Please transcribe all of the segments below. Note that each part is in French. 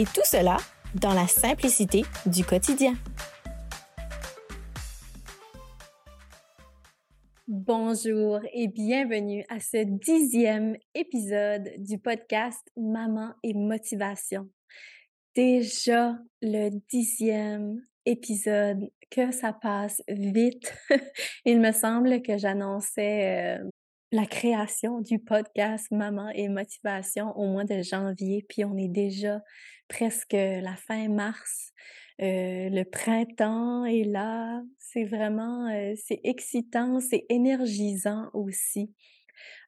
Et tout cela dans la simplicité du quotidien. Bonjour et bienvenue à ce dixième épisode du podcast Maman et Motivation. Déjà le dixième épisode, que ça passe vite. Il me semble que j'annonçais euh, la création du podcast Maman et Motivation au mois de janvier, puis on est déjà presque la fin mars. Euh, le printemps est là, c'est vraiment, euh, c'est excitant, c'est énergisant aussi.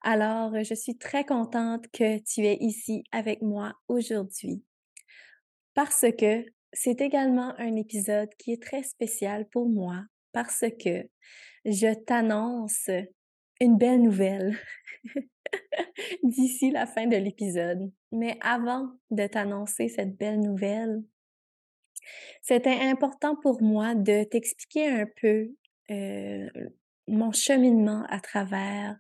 Alors, je suis très contente que tu es ici avec moi aujourd'hui parce que c'est également un épisode qui est très spécial pour moi parce que je t'annonce une belle nouvelle d'ici la fin de l'épisode. Mais avant de t'annoncer cette belle nouvelle, c'était important pour moi de t'expliquer un peu euh, mon cheminement à travers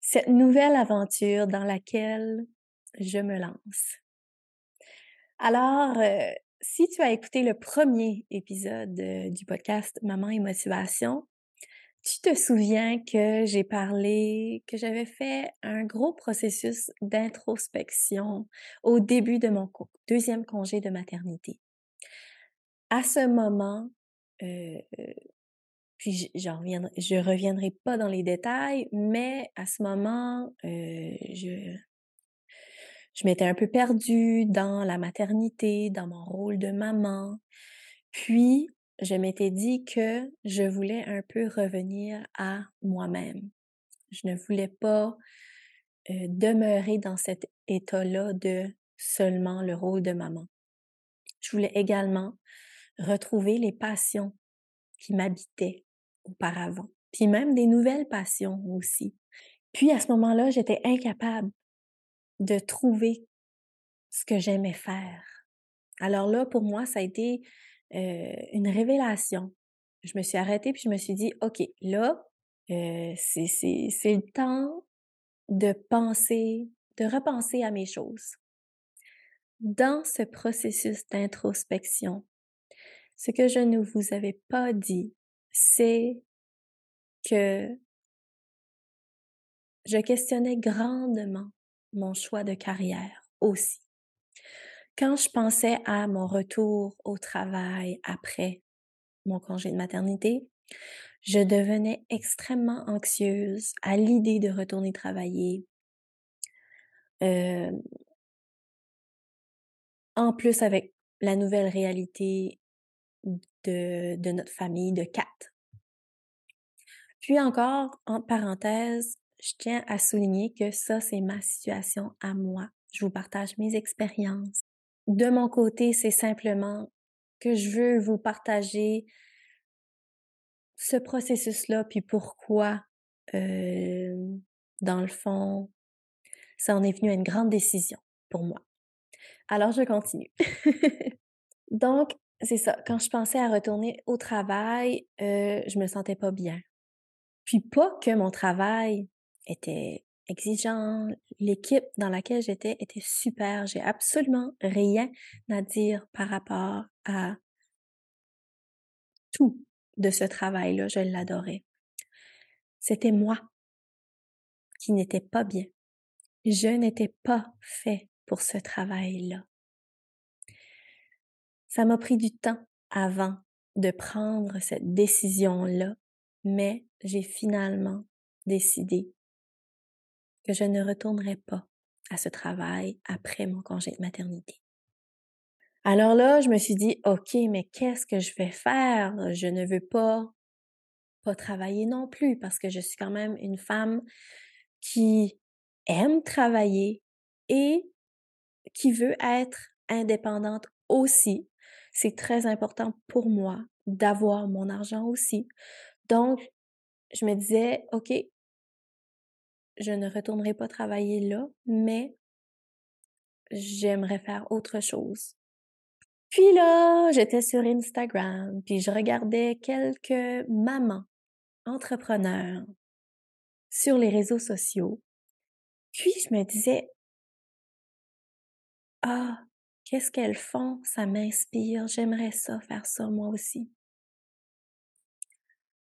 cette nouvelle aventure dans laquelle je me lance. Alors, euh, si tu as écouté le premier épisode euh, du podcast Maman et Motivation, tu te souviens que j'ai parlé, que j'avais fait un gros processus d'introspection au début de mon deuxième congé de maternité? À ce moment, euh, puis je reviendrai, reviendrai pas dans les détails, mais à ce moment, euh, je, je m'étais un peu perdue dans la maternité, dans mon rôle de maman. Puis, je m'étais dit que je voulais un peu revenir à moi-même. Je ne voulais pas demeurer dans cet état-là de seulement le rôle de maman. Je voulais également retrouver les passions qui m'habitaient auparavant, puis même des nouvelles passions aussi. Puis à ce moment-là, j'étais incapable de trouver ce que j'aimais faire. Alors là, pour moi, ça a été euh, une révélation. Je me suis arrêtée puis je me suis dit, OK, là, euh, c'est le temps de penser, de repenser à mes choses. Dans ce processus d'introspection, ce que je ne vous avais pas dit, c'est que je questionnais grandement mon choix de carrière aussi. Quand je pensais à mon retour au travail après mon congé de maternité, je devenais extrêmement anxieuse à l'idée de retourner travailler. En plus, avec la nouvelle réalité de, de notre famille de quatre. Puis encore, en parenthèse, je tiens à souligner que ça, c'est ma situation à moi. Je vous partage mes expériences. De mon côté, c'est simplement que je veux vous partager ce processus-là, puis pourquoi, euh, dans le fond, ça en est venu à une grande décision pour moi. Alors, je continue. Donc, c'est ça. Quand je pensais à retourner au travail, euh, je me sentais pas bien. Puis pas que mon travail était exigeant. L'équipe dans laquelle j'étais était super. J'ai absolument rien à dire par rapport à tout de ce travail-là. Je l'adorais. C'était moi qui n'étais pas bien. Je n'étais pas fait pour ce travail-là. Ça m'a pris du temps avant de prendre cette décision-là, mais j'ai finalement décidé que je ne retournerai pas à ce travail après mon congé de maternité. Alors là, je me suis dit, OK, mais qu'est-ce que je vais faire? Je ne veux pas, pas travailler non plus parce que je suis quand même une femme qui aime travailler et qui veut être indépendante aussi. C'est très important pour moi d'avoir mon argent aussi. Donc, je me disais, OK, je ne retournerai pas travailler là, mais j'aimerais faire autre chose. Puis là, j'étais sur Instagram, puis je regardais quelques mamans entrepreneurs sur les réseaux sociaux. Puis je me disais, ah, qu'est-ce qu'elles font? Ça m'inspire, j'aimerais ça, faire ça moi aussi.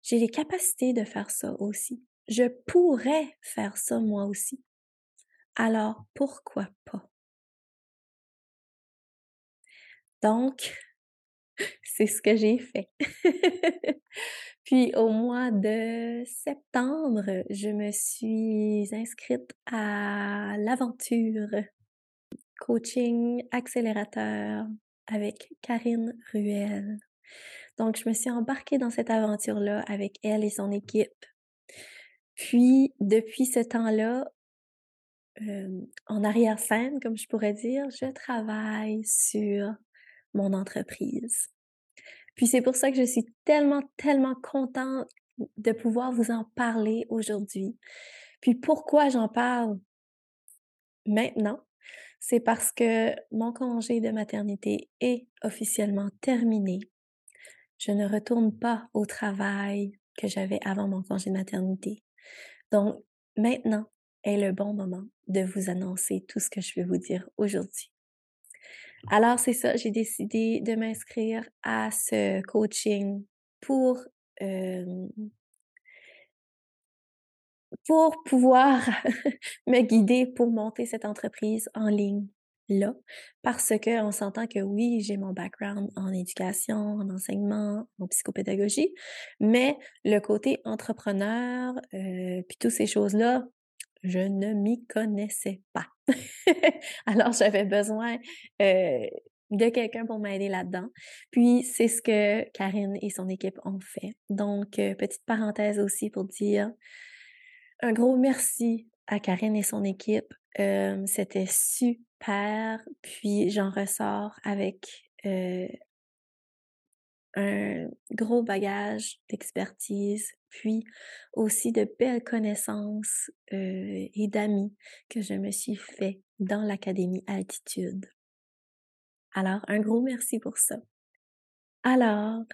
J'ai les capacités de faire ça aussi. Je pourrais faire ça moi aussi. Alors, pourquoi pas? Donc, c'est ce que j'ai fait. Puis au mois de septembre, je me suis inscrite à l'aventure coaching accélérateur avec Karine Ruel. Donc, je me suis embarquée dans cette aventure-là avec elle et son équipe. Puis, depuis ce temps-là, en arrière-scène, comme je pourrais dire, je travaille sur mon entreprise. Puis c'est pour ça que je suis tellement, tellement contente de pouvoir vous en parler aujourd'hui. Puis pourquoi j'en parle maintenant? C'est parce que mon congé de maternité est officiellement terminé. Je ne retourne pas au travail que j'avais avant mon congé de maternité. Donc, maintenant est le bon moment de vous annoncer tout ce que je vais vous dire aujourd'hui. Alors, c'est ça, j'ai décidé de m'inscrire à ce coaching pour, pour pouvoir me guider pour monter cette entreprise en ligne là parce que on s'entend que oui, j'ai mon background en éducation, en enseignement, en psychopédagogie, mais le côté entrepreneur euh, puis toutes ces choses-là, je ne m'y connaissais pas. Alors, j'avais besoin euh, de quelqu'un pour m'aider là-dedans. Puis, c'est ce que Karine et son équipe ont fait. Donc, euh, petite parenthèse aussi pour dire un gros merci à Karine et son équipe. C'était super. Puis, j'en ressors avec un gros bagage d'expertise, puis aussi de belles connaissances et d'amis que je me suis fait dans l'Académie Altitude. Alors, un gros merci pour ça. Alors,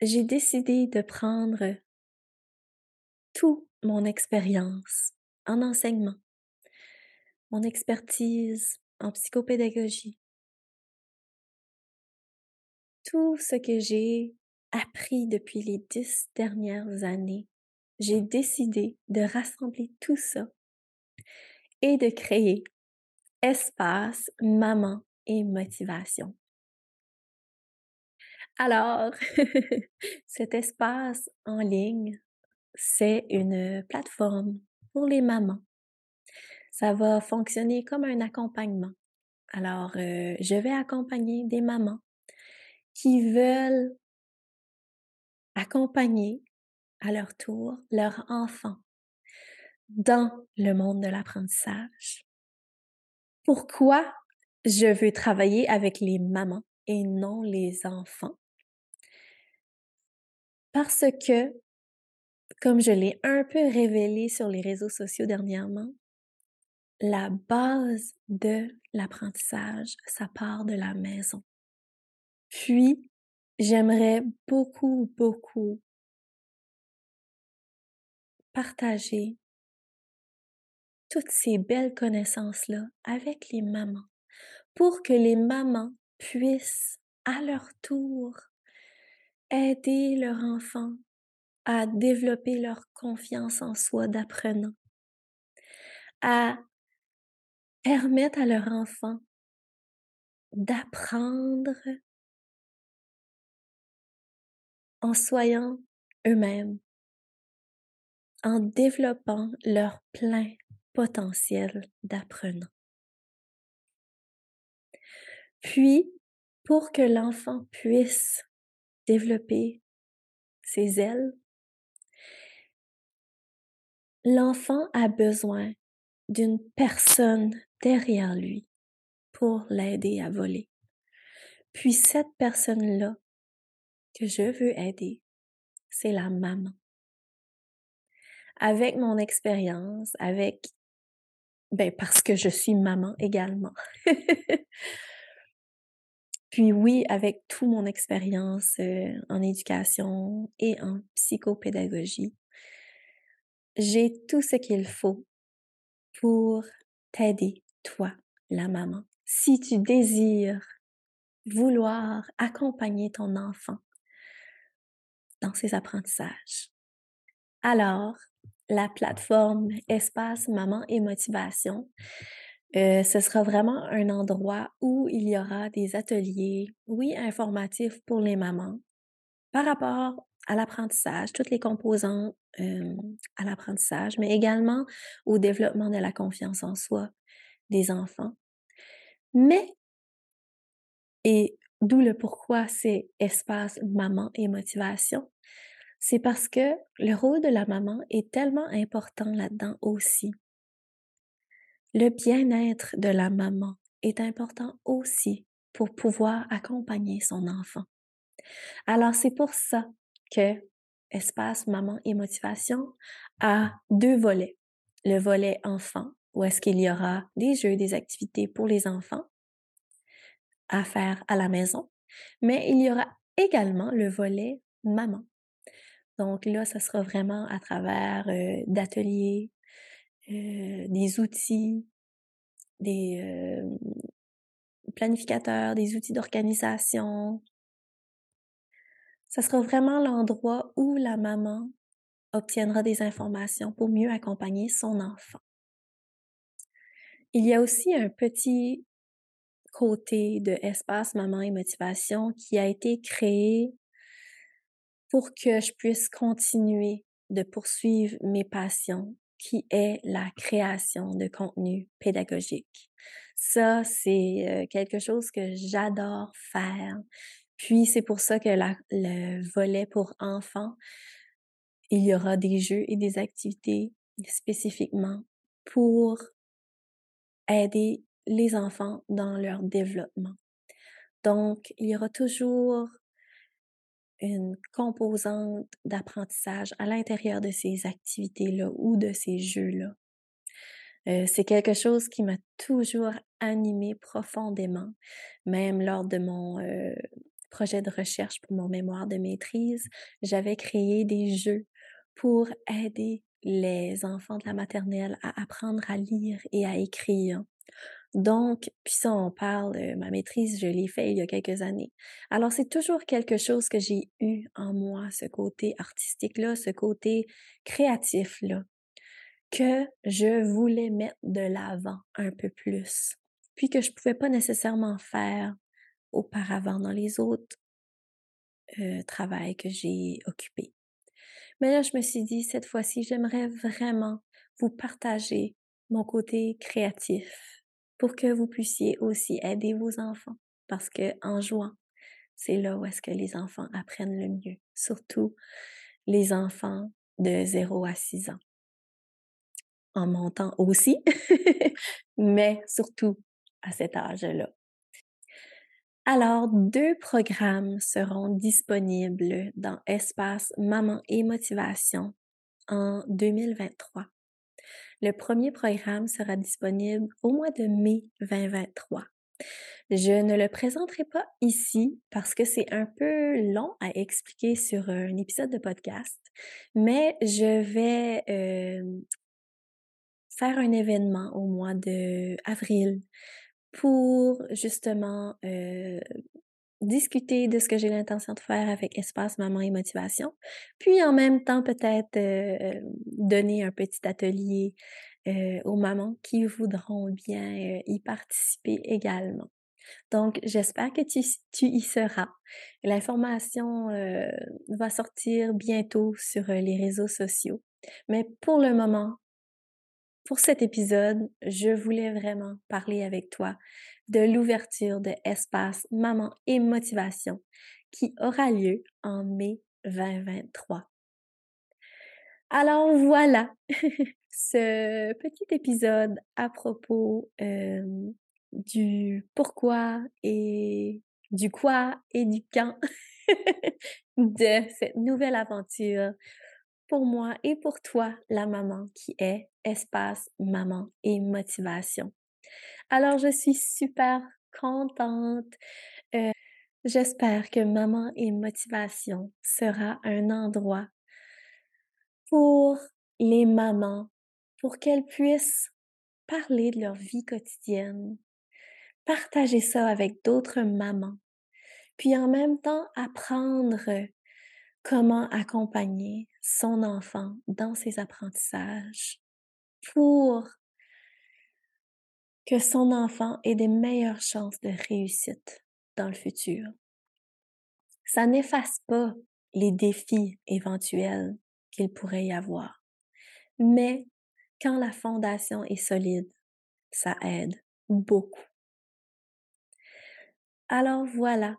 j'ai décidé de prendre toute mon expérience en enseignement, mon expertise en psychopédagogie, tout ce que j'ai appris depuis les dix dernières années, j'ai décidé de rassembler tout ça et de créer espace, maman et motivation. Alors, cet espace en ligne, c'est une plateforme pour les mamans. Ça va fonctionner comme un accompagnement. Alors, euh, je vais accompagner des mamans qui veulent accompagner à leur tour leur enfant dans le monde de l'apprentissage. Pourquoi je veux travailler avec les mamans et non les enfants? Parce que, comme je l'ai un peu révélé sur les réseaux sociaux dernièrement, la base de l'apprentissage, ça part de la maison. Puis, j'aimerais beaucoup, beaucoup partager toutes ces belles connaissances-là avec les mamans pour que les mamans puissent à leur tour aider leur enfant à développer leur confiance en soi d'apprenant, à permettre à leur enfant d'apprendre en soyant eux-mêmes, en développant leur plein potentiel d'apprenant. Puis, pour que l'enfant puisse développer ses ailes, l'enfant a besoin d'une personne derrière lui pour l'aider à voler. Puis cette personne-là que je veux aider, c'est la maman. Avec mon expérience, avec ben parce que je suis maman également. Puis oui, avec toute mon expérience euh, en éducation et en psychopédagogie, j'ai tout ce qu'il faut pour t'aider, toi, la maman. Si tu désires vouloir accompagner ton enfant dans ses apprentissages. Alors, la plateforme Espace Maman et Motivation, euh, ce sera vraiment un endroit où il y aura des ateliers, oui, informatifs pour les mamans par rapport à l'apprentissage, toutes les composantes euh, à l'apprentissage, mais également au développement de la confiance en soi des enfants. Mais, et d'où le pourquoi c'est espace maman et motivation, c'est parce que le rôle de la maman est tellement important là-dedans aussi. Le bien-être de la maman est important aussi pour pouvoir accompagner son enfant. Alors c'est pour ça que Espace Maman et Motivation a deux volets. Le volet enfant, où est-ce qu'il y aura des jeux, des activités pour les enfants à faire à la maison, mais il y aura également le volet maman. Donc là, ça sera vraiment à travers euh, d'ateliers, euh, des outils, des euh, planificateurs, des outils d'organisation. Ça sera vraiment l'endroit où la maman obtiendra des informations pour mieux accompagner son enfant. Il y a aussi un petit côté de espace maman et motivation qui a été créé pour que je puisse continuer de poursuivre mes passions, qui est la création de contenu pédagogique. Ça, c'est euh, quelque chose que j'adore faire. Puis c'est pour ça que le volet pour enfants, il y aura des jeux et des activités spécifiquement pour aider les enfants dans leur développement. Donc, il y aura toujours une composante d'apprentissage à l'intérieur de ces activités-là ou de ces jeux-là. Euh, c'est quelque chose qui m'a toujours animée profondément, même lors de mon euh, projet de recherche pour mon mémoire de maîtrise, j'avais créé des jeux pour aider les enfants de la maternelle à apprendre à lire et à écrire. Donc, puis ça, on parle, euh, ma maîtrise, je l'ai fait il y a quelques années. Alors, c'est toujours quelque chose que j'ai eu en moi, ce côté artistique-là, ce côté créatif-là, que je voulais mettre de l'avant un peu plus, puis que je pouvais pas nécessairement faire auparavant dans les autres euh, travails que j'ai occupés. Mais là, je me suis dit, cette fois-ci, j'aimerais vraiment vous partager mon côté créatif, pour que vous puissiez aussi aider vos enfants. Parce que en jouant, c'est là où est-ce que les enfants apprennent le mieux, surtout les enfants de 0 à 6 ans. En montant aussi, mais surtout à cet âge-là. Alors, deux programmes seront disponibles dans Espace Maman et Motivation en 2023. Le premier programme sera disponible au mois de mai 2023. Je ne le présenterai pas ici parce que c'est un peu long à expliquer sur un épisode de podcast, mais je vais euh, faire un événement au mois de avril pour justement euh, discuter de ce que j'ai l'intention de faire avec Espace Maman et Motivation, puis en même temps peut-être euh, donner un petit atelier euh, aux mamans qui voudront bien y participer également. Donc, j'espère que tu, tu, y seras. L'information va sortir bientôt sur les réseaux sociaux. Mais pour le moment, pour cet épisode, je voulais vraiment parler avec toi de l'ouverture de Espace Maman et Motivation qui aura lieu en mai 2023. Alors voilà ce petit épisode à propos du pourquoi et du quoi et du quand de cette nouvelle aventure pour moi et pour toi, la maman qui est espace maman et motivation. Alors, je suis super contente. Euh, j'espère que maman et motivation sera un endroit pour les mamans, pour qu'elles puissent parler de leur vie quotidienne, partager ça avec d'autres mamans, puis en même temps apprendre comment accompagner son enfant dans ses apprentissages pour que son enfant ait des meilleures chances de réussite dans le futur. Ça n'efface pas les défis éventuels qu'il pourrait y avoir. Mais quand la fondation est solide, ça aide beaucoup. Alors voilà,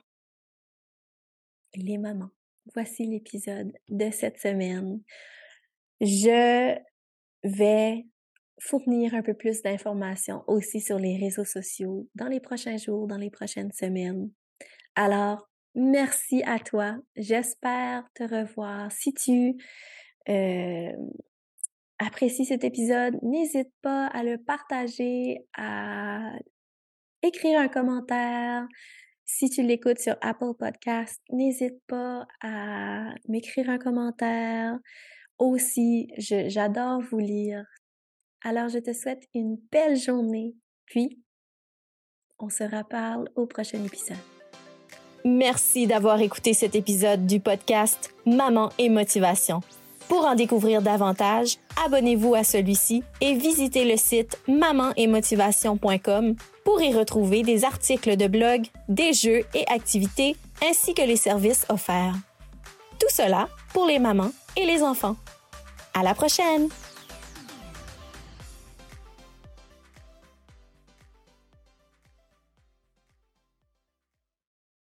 les mamans, voici l'épisode de cette semaine. Je vais fournir un peu plus d'informations aussi sur les réseaux sociaux dans les prochains jours, dans les prochaines semaines. Alors, merci à toi. J'espère te revoir. Si tu euh, apprécies cet épisode, n'hésite pas à le partager, à écrire un commentaire. Si tu l'écoutes sur Apple Podcast, n'hésite pas à m'écrire un commentaire. Aussi, j'adore vous lire. Alors, je te souhaite une belle journée. Puis, on se reparle au prochain épisode. Merci d'avoir écouté cet épisode du podcast Maman et Motivation. Pour en découvrir davantage, abonnez-vous à celui-ci et visitez le site mamanetmotivation.com pour y retrouver des articles de blog, des jeux et activités ainsi que les services offerts. Tout cela pour les mamans et les enfants. À la prochaine!